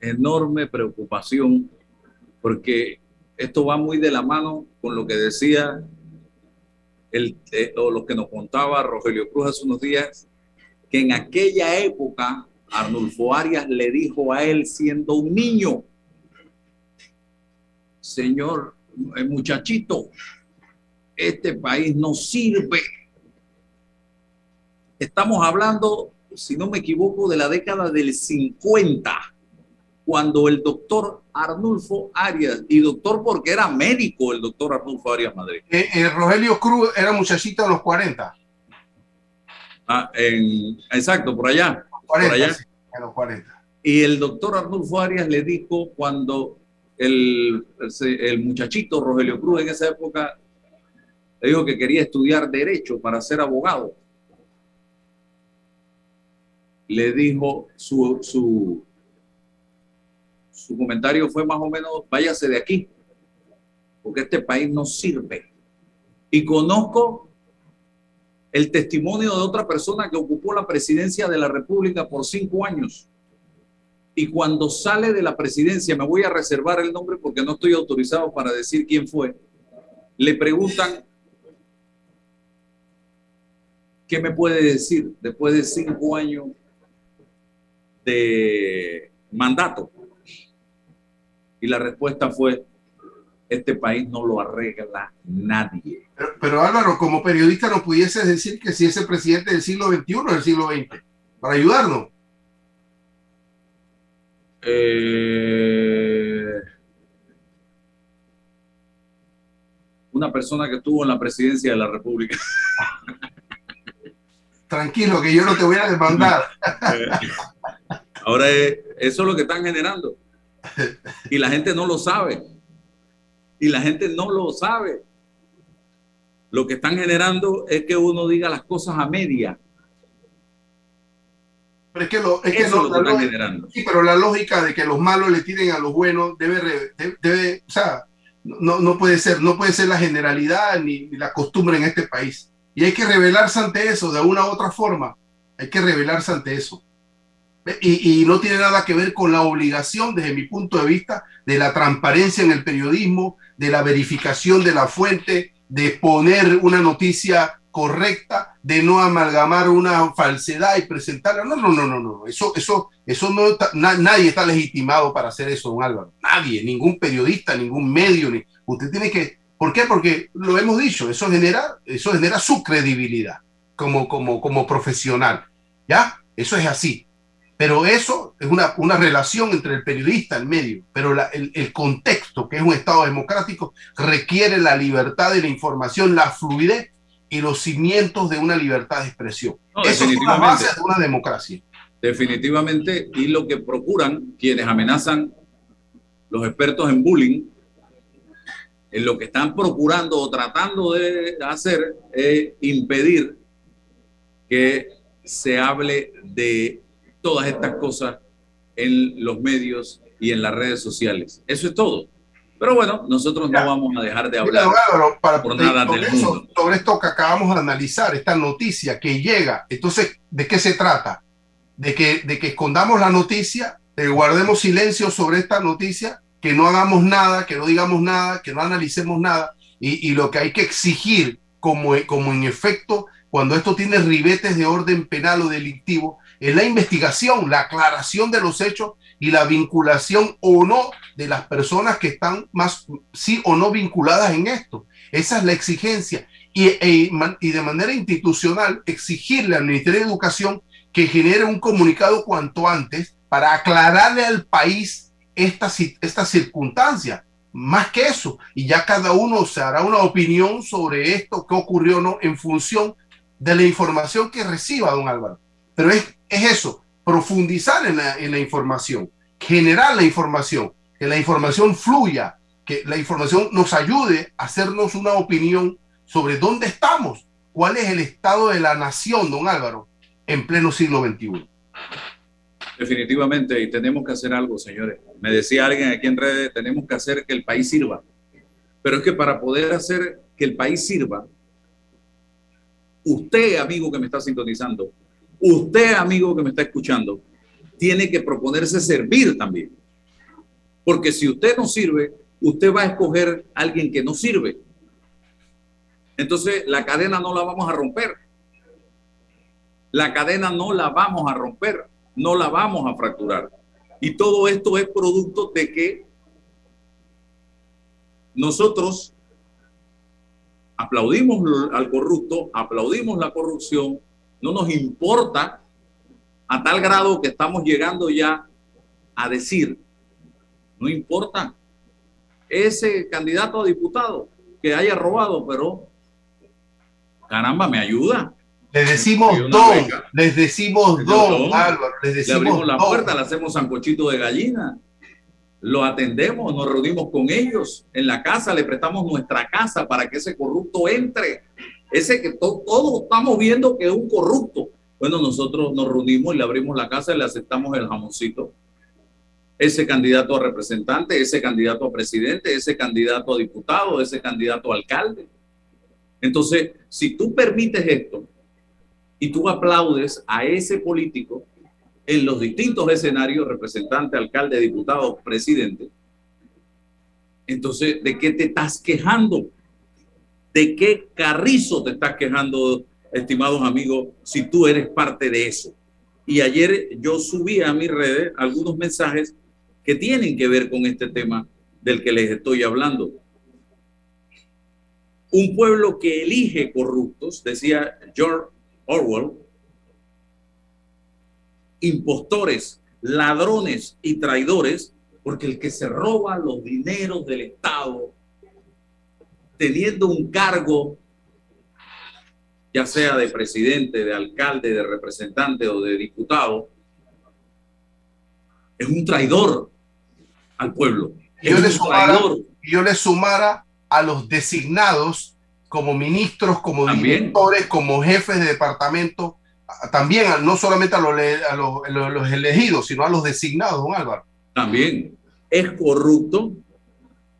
enorme preocupación, porque esto va muy de la mano con lo que decía el, eh, o lo que nos contaba Rogelio Cruz hace unos días, que en aquella época Arnulfo Arias le dijo a él siendo un niño, señor el muchachito, este país no sirve. Estamos hablando, si no me equivoco, de la década del 50 cuando el doctor Arnulfo Arias, y doctor porque era médico el doctor Arnulfo Arias Madrid. Eh, eh, Rogelio Cruz era muchachito de los 40. Ah, en, exacto, por allá. por allá. los 40. Y el doctor Arnulfo Arias le dijo cuando el, el muchachito Rogelio Cruz en esa época le dijo que quería estudiar derecho para ser abogado. Le dijo su, su su comentario fue más o menos, váyase de aquí, porque este país no sirve. Y conozco el testimonio de otra persona que ocupó la presidencia de la República por cinco años. Y cuando sale de la presidencia, me voy a reservar el nombre porque no estoy autorizado para decir quién fue, le preguntan, ¿qué me puede decir después de cinco años de mandato? Y la respuesta fue, este país no lo arregla nadie. Pero, Álvaro, como periodista no pudieses decir que si es el presidente del siglo XXI o del siglo XX, para ayudarnos. Eh, una persona que estuvo en la presidencia de la República. (laughs) Tranquilo, que yo no te voy a demandar. (laughs) Ahora, eso es lo que están generando. Y la gente no lo sabe. Y la gente no lo sabe. Lo que están generando es que uno diga las cosas a media. Pero es que, lo, es Eso que, lo, generando. Sí, pero la lógica de que los malos le tiren a los buenos debe, debe, o sea, no, no, puede ser, no puede ser la generalidad ni, ni la costumbre en este país. Y hay que rebelarse ante eso de una u otra forma. Hay que rebelarse ante eso. Y, no tiene nada que ver con la obligación, desde mi punto de vista, de la transparencia en el periodismo, de la verificación de la fuente, de poner una noticia correcta, de no amalgamar una falsedad y presentarla. No, no, no, no, no. Eso, eso, eso no nadie está legitimado para hacer eso, don Álvaro. Nadie, ningún periodista, ningún medio. Ni, usted tiene que. ¿Por qué? Porque lo hemos dicho, eso genera, eso genera su credibilidad como, como, como profesional. ¿Ya? Eso es así. Pero eso es una, una relación entre el periodista, el medio, pero el, el, contexto, que es un Estado democrático, requiere la libertad de la información, la fluidez y los cimientos de una libertad de expresión. eso es la base de una democracia. Definitivamente, y lo que procuran quienes amenazan los expertos en bullying, en lo que están procurando o tratando de hacer es impedir que se hable de todas estas cosas en los medios y en las redes sociales. Eso es todo. Pero bueno, nosotros no vamos a dejar de hablar para, por nada del mundo. Sobre esto que acabamos de analizar, esta noticia que llega, entonces, ¿de qué se trata? De que, de que escondamos la noticia, de que guardemos silencio sobre esta noticia, que no hagamos nada, que no digamos nada, que no analicemos nada, y, y lo que hay que exigir como, como en efecto, cuando esto tiene ribetes de orden penal o delictivo, es la investigación, la aclaración de los hechos y la vinculación o no de las personas que están más sí o no vinculadas en esto. Esa es la exigencia. Y, e, y de manera institucional, exigirle al Ministerio de Educación que genere un comunicado cuanto antes para aclararle al país esta, esta circunstancia. Más que eso, y ya cada uno se hará una opinión sobre esto, qué ocurrió o no, en función de la información que reciba don Álvaro. Pero es, es eso, profundizar en la, en la información, generar la información, que la información fluya, que la información nos ayude a hacernos una opinión sobre dónde estamos, cuál es el estado de la nación, don Álvaro, en pleno siglo XXI. Definitivamente, y tenemos que hacer algo, señores. Me decía alguien aquí en redes, tenemos que hacer que el país sirva. Pero es que para poder hacer que el país sirva, usted, amigo que me está sintonizando, usted, amigo que me está escuchando, tiene que proponerse servir también. Porque si usted no sirve, usted va a escoger a alguien que no sirve. Entonces, la cadena no la vamos a romper. La cadena no la vamos a romper no la vamos a fracturar. Y todo esto es producto de que nosotros aplaudimos al corrupto, aplaudimos la corrupción, no nos importa a tal grado que estamos llegando ya a decir, no importa ese candidato a diputado que haya robado, pero caramba, me ayuda. Les decimos don, les decimos don, Álvaro, les decimos Le abrimos la puerta, le hacemos sancochito de gallina, lo atendemos, nos reunimos con ellos en la casa, le prestamos nuestra casa para que ese corrupto entre. Ese que todos estamos viendo que es un corrupto. Bueno, nosotros nos reunimos y le abrimos la casa y le aceptamos el jamoncito. Ese candidato a representante, ese candidato a presidente, ese candidato a diputado, ese candidato a alcalde. Entonces, si tú permites esto, y tú aplaudes a ese político en los distintos escenarios, representante, alcalde, diputado, presidente, entonces, ¿de qué te estás quejando? ¿De qué carrizo te estás quejando, estimados amigos, si tú eres parte de eso? Y ayer yo subí a mis redes algunos mensajes que tienen que ver con este tema del que les estoy hablando. Un pueblo que elige corruptos, decía George Orwell, impostores, ladrones y traidores, porque el que se roba los dineros del Estado, teniendo un cargo, ya sea de presidente, de alcalde, de representante o de diputado, es un traidor al pueblo. yo, le sumara, yo le sumara a los designados como ministros, como directores, como jefes de departamento, también no solamente a los, elegidos, sino a los designados, don Álvaro. También es corrupto,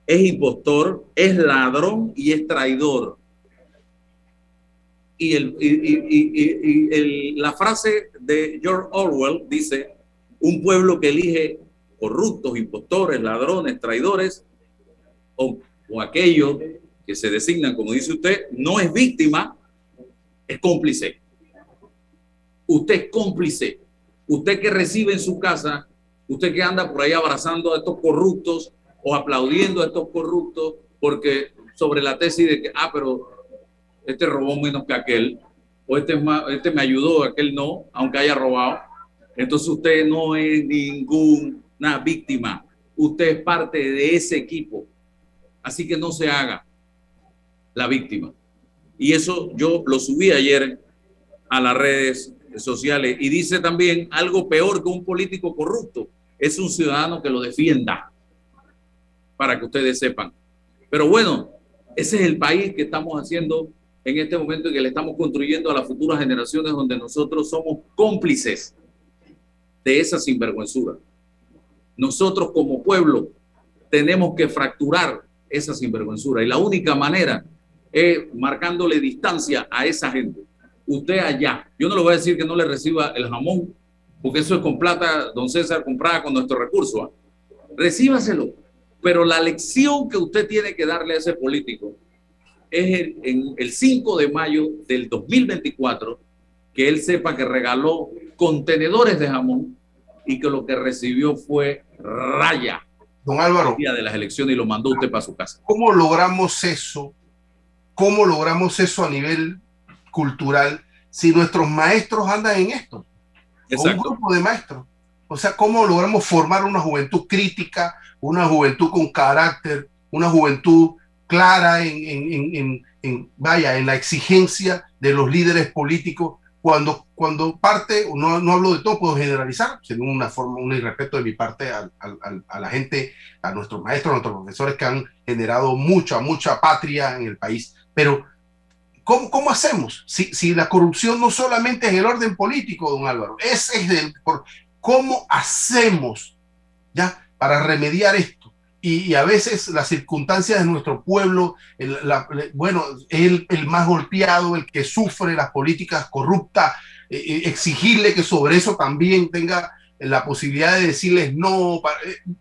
es impostor, es ladrón y es traidor. Y, el, la frase de George Orwell dice, un pueblo que elige corruptos, impostores, ladrones, traidores, o, o aquellos que se designan, como dice usted, no es víctima, es cómplice. Usted es cómplice. Usted que recibe en su casa, usted que anda por ahí abrazando a estos corruptos o aplaudiendo a estos corruptos porque sobre la tesis de que, ah, pero este robó menos que aquel, o este, este me ayudó, aquel no, aunque haya robado. Entonces usted no es ninguna víctima. Usted es parte de ese equipo. Así que no se haga la víctima. Y eso yo lo subí ayer a las redes sociales. Y dice también algo peor que un político corrupto. Es un ciudadano que lo defienda, para que ustedes sepan. Pero bueno, ese es el país que estamos haciendo en este momento y que le estamos construyendo a las futuras generaciones donde nosotros somos cómplices de esa sinvergüenzura. Nosotros como pueblo tenemos que fracturar esa sinvergüenzura y la única manera marcándole distancia a esa gente. Usted allá, yo no le voy a decir que no le reciba el jamón, porque eso es con plata, don César, comprada con nuestro recurso. ¿ah? Recíbaselo. Pero la lección que usted tiene que darle a ese político es el, en el 5 de mayo del 2024, que él sepa que regaló contenedores de jamón y que lo que recibió fue raya. Don Álvaro. día de las elecciones y lo mandó usted para su casa. ¿Cómo logramos eso ¿Cómo logramos eso a nivel cultural si nuestros maestros andan en esto? Un grupo de maestros. O sea, ¿cómo logramos formar una juventud crítica, una juventud con carácter, una juventud clara en, vaya, en la exigencia de los líderes políticos cuando cuando parte, no, no hablo de todo, puedo generalizar, según una forma, un irrespeto de mi parte a, a, la gente, a nuestros maestros, a nuestros profesores que han generado mucha, mucha patria en el país. Pero, ¿cómo, cómo hacemos? Si, si la corrupción no solamente es el orden político, don Álvaro, es, es el, ¿cómo hacemos ya para remediar esto? y, a veces las circunstancias de nuestro pueblo, bueno, el, el más golpeado, el que sufre las políticas corruptas, eh, eh, exigirle que sobre eso también tenga la posibilidad de decirles no,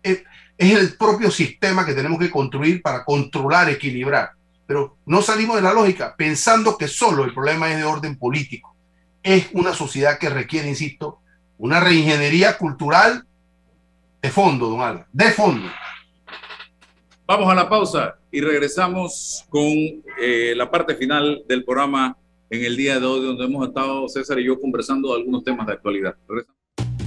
eh, es el propio sistema que tenemos que construir para controlar, equilibrar. Pero no salimos de la lógica pensando que solo el problema es de orden político. Es una sociedad que requiere, insisto, una reingeniería cultural de fondo, don Álvaro, de fondo. Vamos a la pausa y regresamos con eh, la parte final del programa en el día de hoy, donde hemos estado César y yo conversando de algunos temas de actualidad.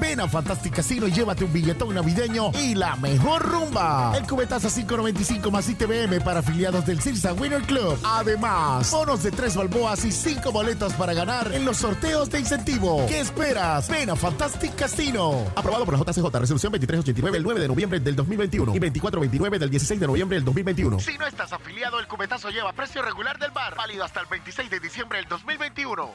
Ven a Fantastic Casino y llévate un billetón navideño y la mejor rumba. El cubetazo 595 más ITBM para afiliados del Cirsa Winner Club. Además, bonos de 3 balboas y 5 boletos para ganar en los sorteos de incentivo. ¿Qué esperas? Ven a Fantastic Casino. Aprobado por la JCJ, resolución 2389 el 9 de noviembre del 2021 y 2429 del 16 de noviembre del 2021. Si no estás afiliado, el cubetazo lleva precio regular del bar, válido hasta el 26 de diciembre del 2021.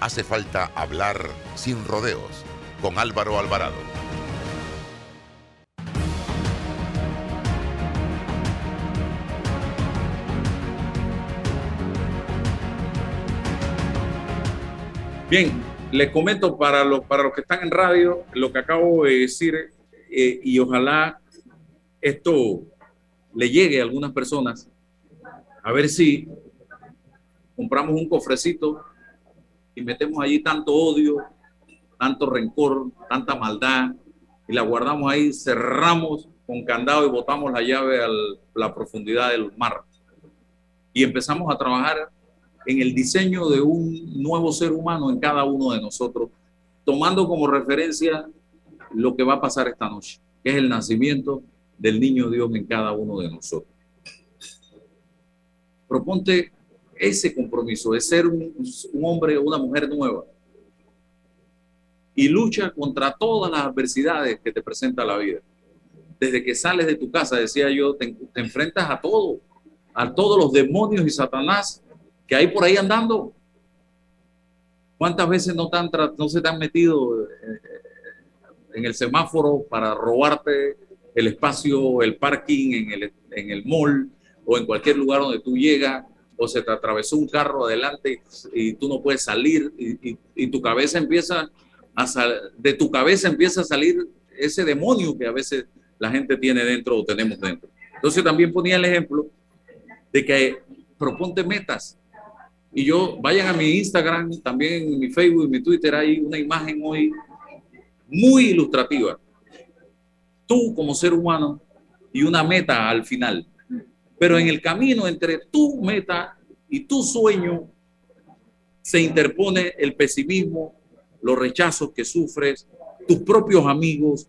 hace falta hablar sin rodeos con Álvaro Alvarado. Bien, les comento para los, para los que están en radio lo que acabo de decir eh, y ojalá esto le llegue a algunas personas a ver si compramos un cofrecito y metemos allí tanto odio, tanto rencor, tanta maldad, y la guardamos ahí, cerramos con candado y botamos la llave a la profundidad del mar. Y empezamos a trabajar en el diseño de un nuevo ser humano en cada uno de nosotros, tomando como referencia lo que va a pasar esta noche, que es el nacimiento del niño Dios en cada uno de nosotros. Proponte ese compromiso de ser un, hombre o una mujer nueva y lucha contra todas las adversidades que te presenta la vida. Desde que sales de tu casa, decía yo, te, te enfrentas a todo, a todos los demonios y Satanás que hay por ahí andando. ¿Cuántas veces no, tan, no se te han metido eh, en el semáforo para robarte el espacio, el parking en el, en el mall o en cualquier lugar donde tú llegas? O se te atravesó un carro adelante y tú no puedes salir y, y, y tu cabeza empieza a de tu cabeza empieza a salir ese demonio que a veces la gente tiene dentro o tenemos dentro. Entonces también ponía el ejemplo de que proponte metas, y yo, vayan a mi Instagram, también en mi Facebook y mi Twitter, hay una imagen hoy muy ilustrativa. Tú como ser humano y una meta al final. Pero en el camino entre tu meta y tu sueño se interpone el pesimismo, los rechazos que sufres, tus propios amigos,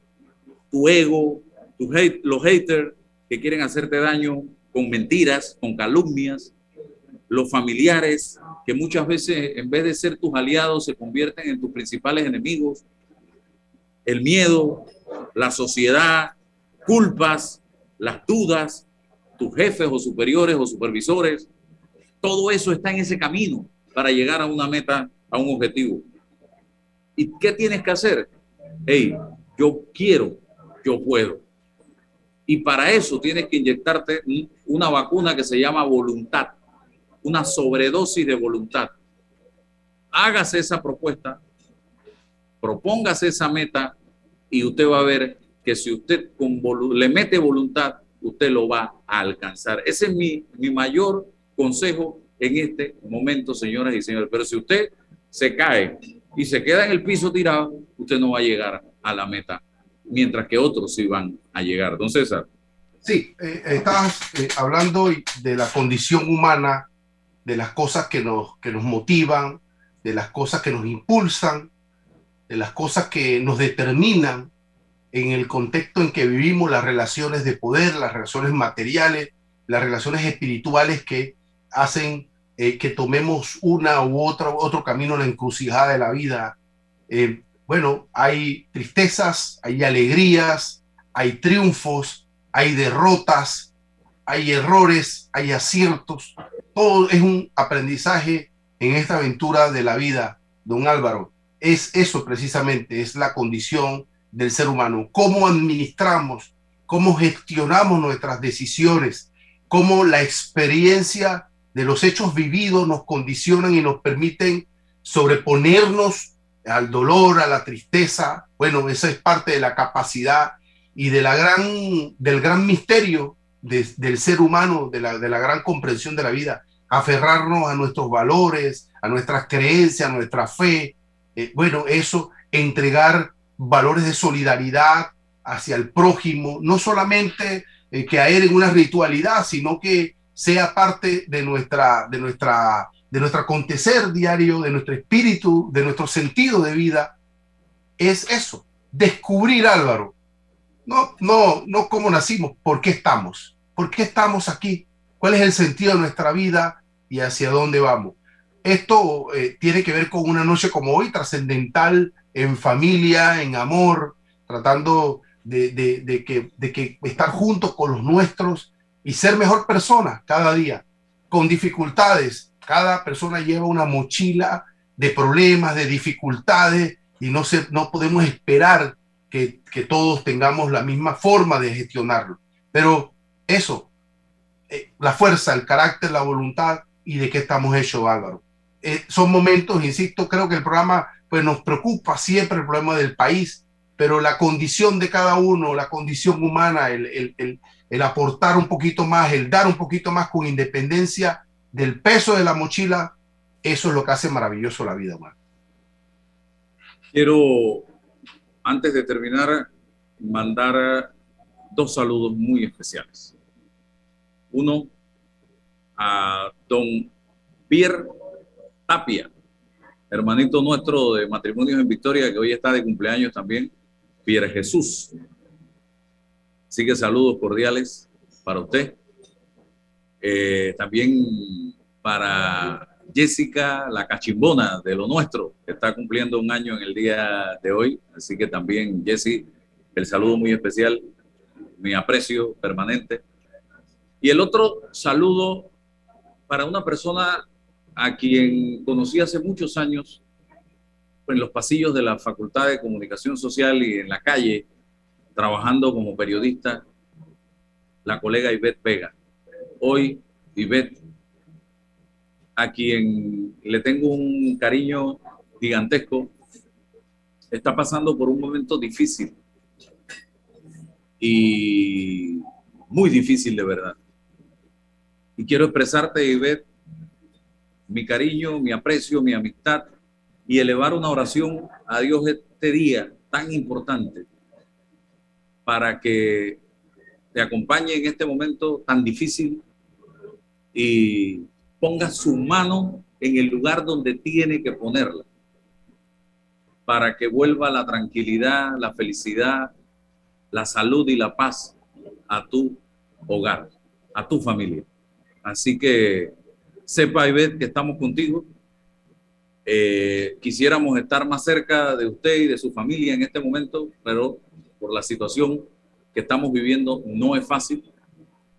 tu ego, los haters que quieren hacerte daño con mentiras, con calumnias, los familiares, que muchas veces en vez de ser tus aliados se convierten en tus principales enemigos, el miedo, la sociedad, culpas, las dudas, tus jefes o superiores o supervisores, todo eso está en ese camino para llegar a una meta, a un objetivo. ¿Y qué tienes que hacer? Hey, yo quiero, yo puedo. Y para eso tienes que inyectarte una vacuna que se llama voluntad una sobredosis de voluntad. Hágase esa propuesta, propóngase esa meta y usted va a ver que si usted con le mete voluntad, usted lo va a alcanzar. Ese es mi, mi mayor consejo en este momento, señoras y señores. Pero si usted se cae y se queda en el piso tirado, usted no va a llegar a la meta, mientras que otros sí van a llegar. Don César. Sí, eh, estabas eh, hablando de la condición humana de las cosas que nos, que nos motivan, de las cosas que nos impulsan, de las cosas que nos determinan en el contexto en que vivimos, las relaciones de poder, las relaciones materiales, las relaciones espirituales que hacen eh, que tomemos una u otra, otro camino en la encrucijada de la vida. Eh, bueno, hay tristezas, hay alegrías, hay triunfos, hay derrotas, hay errores, hay aciertos, todo es un aprendizaje en esta aventura de la vida, don Álvaro. Es eso precisamente, es la condición del ser humano. Cómo administramos, cómo gestionamos nuestras decisiones, cómo la experiencia de los hechos vividos nos condicionan y nos permiten sobreponernos al dolor, a la tristeza. Bueno, esa es parte de la capacidad y de la gran, del gran misterio del ser humano, de la, de la gran comprensión de la vida, aferrarnos a nuestros valores, a nuestras creencias, a nuestra fe. Eh, bueno, eso, entregar valores de solidaridad hacia el prójimo, no solamente eh, que caer en una ritualidad, sino que sea parte de nuestra, de nuestra, de nuestro acontecer diario, de nuestro espíritu, de nuestro sentido de vida, es eso, descubrir Álvaro. No, no, no cómo nacimos, por qué estamos. ¿Por qué estamos aquí? ¿Cuál es el sentido de nuestra vida y hacia dónde vamos? Esto eh, tiene que ver con una noche como hoy, trascendental en familia, en amor, tratando de, de, que, de que estar juntos con los nuestros y ser mejor persona cada día, con dificultades. Cada persona lleva una mochila de problemas, de dificultades, y no, se, no podemos esperar que, que todos tengamos la misma forma de gestionarlo. Pero eso, eh, la fuerza, el carácter, la voluntad y de qué estamos hechos, Álvaro. Eh, son momentos, insisto, creo que el programa pues nos preocupa siempre el problema del país, pero la condición de cada uno, la condición humana, el, el, aportar un poquito más, el dar un poquito más con independencia del peso de la mochila, eso es lo que hace maravilloso la vida humana. Quiero, antes de terminar, mandar dos saludos muy especiales. Uno a don Pierre Tapia, hermanito nuestro de matrimonios en Victoria, que hoy está de cumpleaños también, Pierre Jesús. Así que saludos cordiales para usted. Eh, también para Jessica, la cachimbona de lo nuestro, que está cumpliendo un año en el día de hoy. Así que también, Jessy, el saludo muy especial, mi aprecio permanente. Y el otro saludo para una persona a quien conocí hace muchos años en los pasillos de la Facultad de Comunicación Social y en la calle, trabajando como periodista, la colega Ivette Vega. Hoy, Ivette, a quien le tengo un cariño gigantesco, está pasando por un momento difícil y muy difícil de verdad. Y quiero expresarte, Ivette, mi cariño, mi aprecio, mi amistad y elevar una oración a Dios este día tan importante para que te acompañe en este momento tan difícil y ponga su mano en el lugar donde tiene que ponerla para que vuelva la tranquilidad, la felicidad, la salud y la paz a tu hogar, a tu familia. Así que sepa ve que estamos contigo. Eh, quisiéramos estar más cerca de usted y de su familia en este momento, pero por la situación que estamos viviendo no es fácil.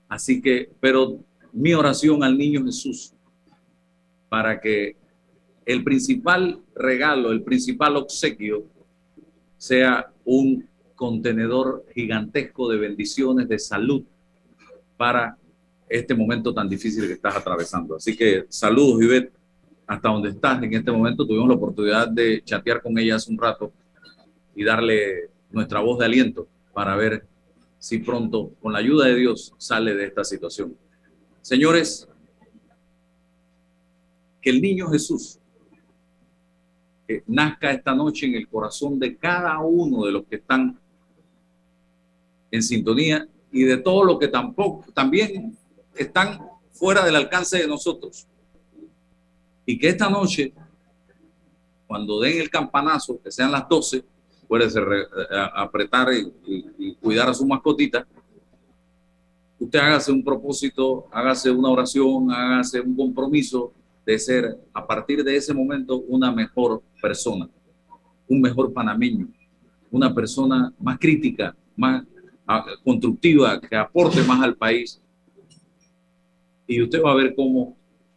Así que, pero mi oración al niño Jesús para que el principal regalo, el principal obsequio sea un contenedor gigantesco de bendiciones, de salud para este momento tan difícil que estás atravesando. Así que saludos, Ivette, hasta donde estás en este momento. Tuvimos la oportunidad de chatear con ella hace un rato y darle nuestra voz de aliento para ver si pronto, con la ayuda de Dios, sale de esta situación. Señores, que el niño Jesús nazca esta noche en el corazón de cada uno de los que están en sintonía y de todos los que tampoco también están fuera del alcance de nosotros. Y que esta noche, cuando den el campanazo, que sean las 12, puede apretar y, cuidar a su mascotita, usted hágase un propósito, hágase una oración, hágase un compromiso de ser a partir de ese momento una mejor persona, un mejor panameño, una persona más crítica, más ah, constructiva, que aporte más al país. Y usted va a ver cómo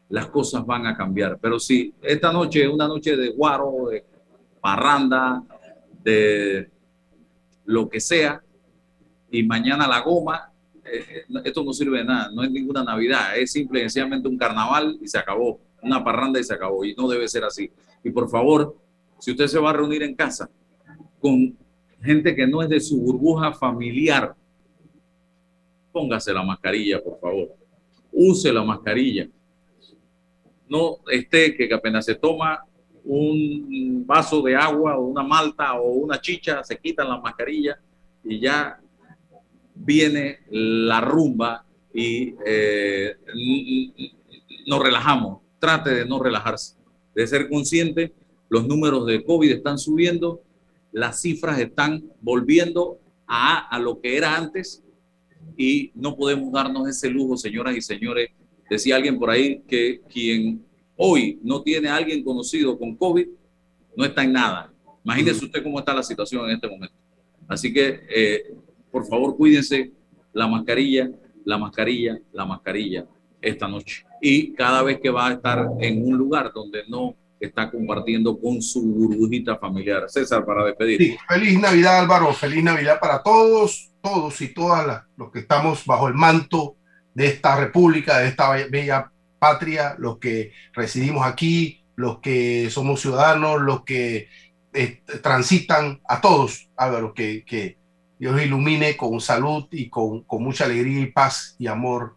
las cosas van a cambiar. Pero si esta noche es una noche de guaro, de parranda, de lo que sea, y mañana la goma, eh, eh, esto no sirve de nada, no es ninguna Navidad, es simple y sencillamente un carnaval y se acabó una parranda y se acabó. Y no debe ser así. Y por favor, si usted se va a reunir en casa con gente que no es de su burbuja familiar, póngase la mascarilla, por favor. Use la mascarilla. No esté que apenas se toma un vaso de agua o una malta o una chicha, se quitan la mascarilla y ya viene la rumba y eh, nos relajamos trate de no relajarse, de ser consciente, los números de COVID están subiendo, las cifras están volviendo a, a lo que era antes y no podemos darnos ese lujo, señoras y señores. Decía alguien por ahí que quien hoy no tiene a alguien conocido con COVID no está en nada. Imagínese usted cómo está la situación en este momento. Así que, eh, por favor, cuídense la mascarilla, la mascarilla, la mascarilla esta noche y cada vez que va a estar en un lugar donde no está compartiendo con su burbujita familiar. César, para despedir. feliz Navidad Álvaro, feliz Navidad para todos, todos y todas los que estamos bajo el manto de esta república, de esta bella patria, los que residimos aquí, los que somos ciudadanos, los que eh, transitan, a todos, Álvaro, que, que Dios ilumine con salud y con, con mucha alegría y paz y amor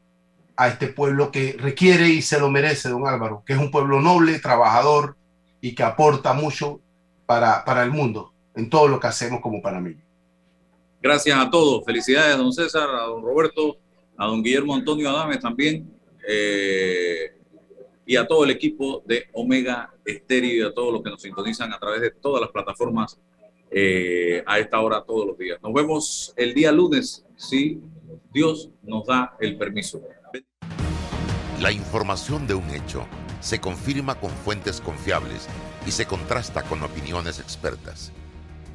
a este pueblo que requiere y se lo merece, don Álvaro, que es un pueblo noble, trabajador y que aporta mucho para, para el mundo en todo lo que hacemos como panameños. Gracias a todos. Felicidades a don César, a don Roberto, a don Guillermo Antonio Adames también. eh, y a todo el equipo de Omega Estéreo y a todos los que nos sintonizan a través de todas las plataformas eh, a esta hora todos los días. Nos vemos el día lunes, si Dios nos da el permiso. La información de un hecho se confirma con fuentes confiables y se contrasta con opiniones expertas.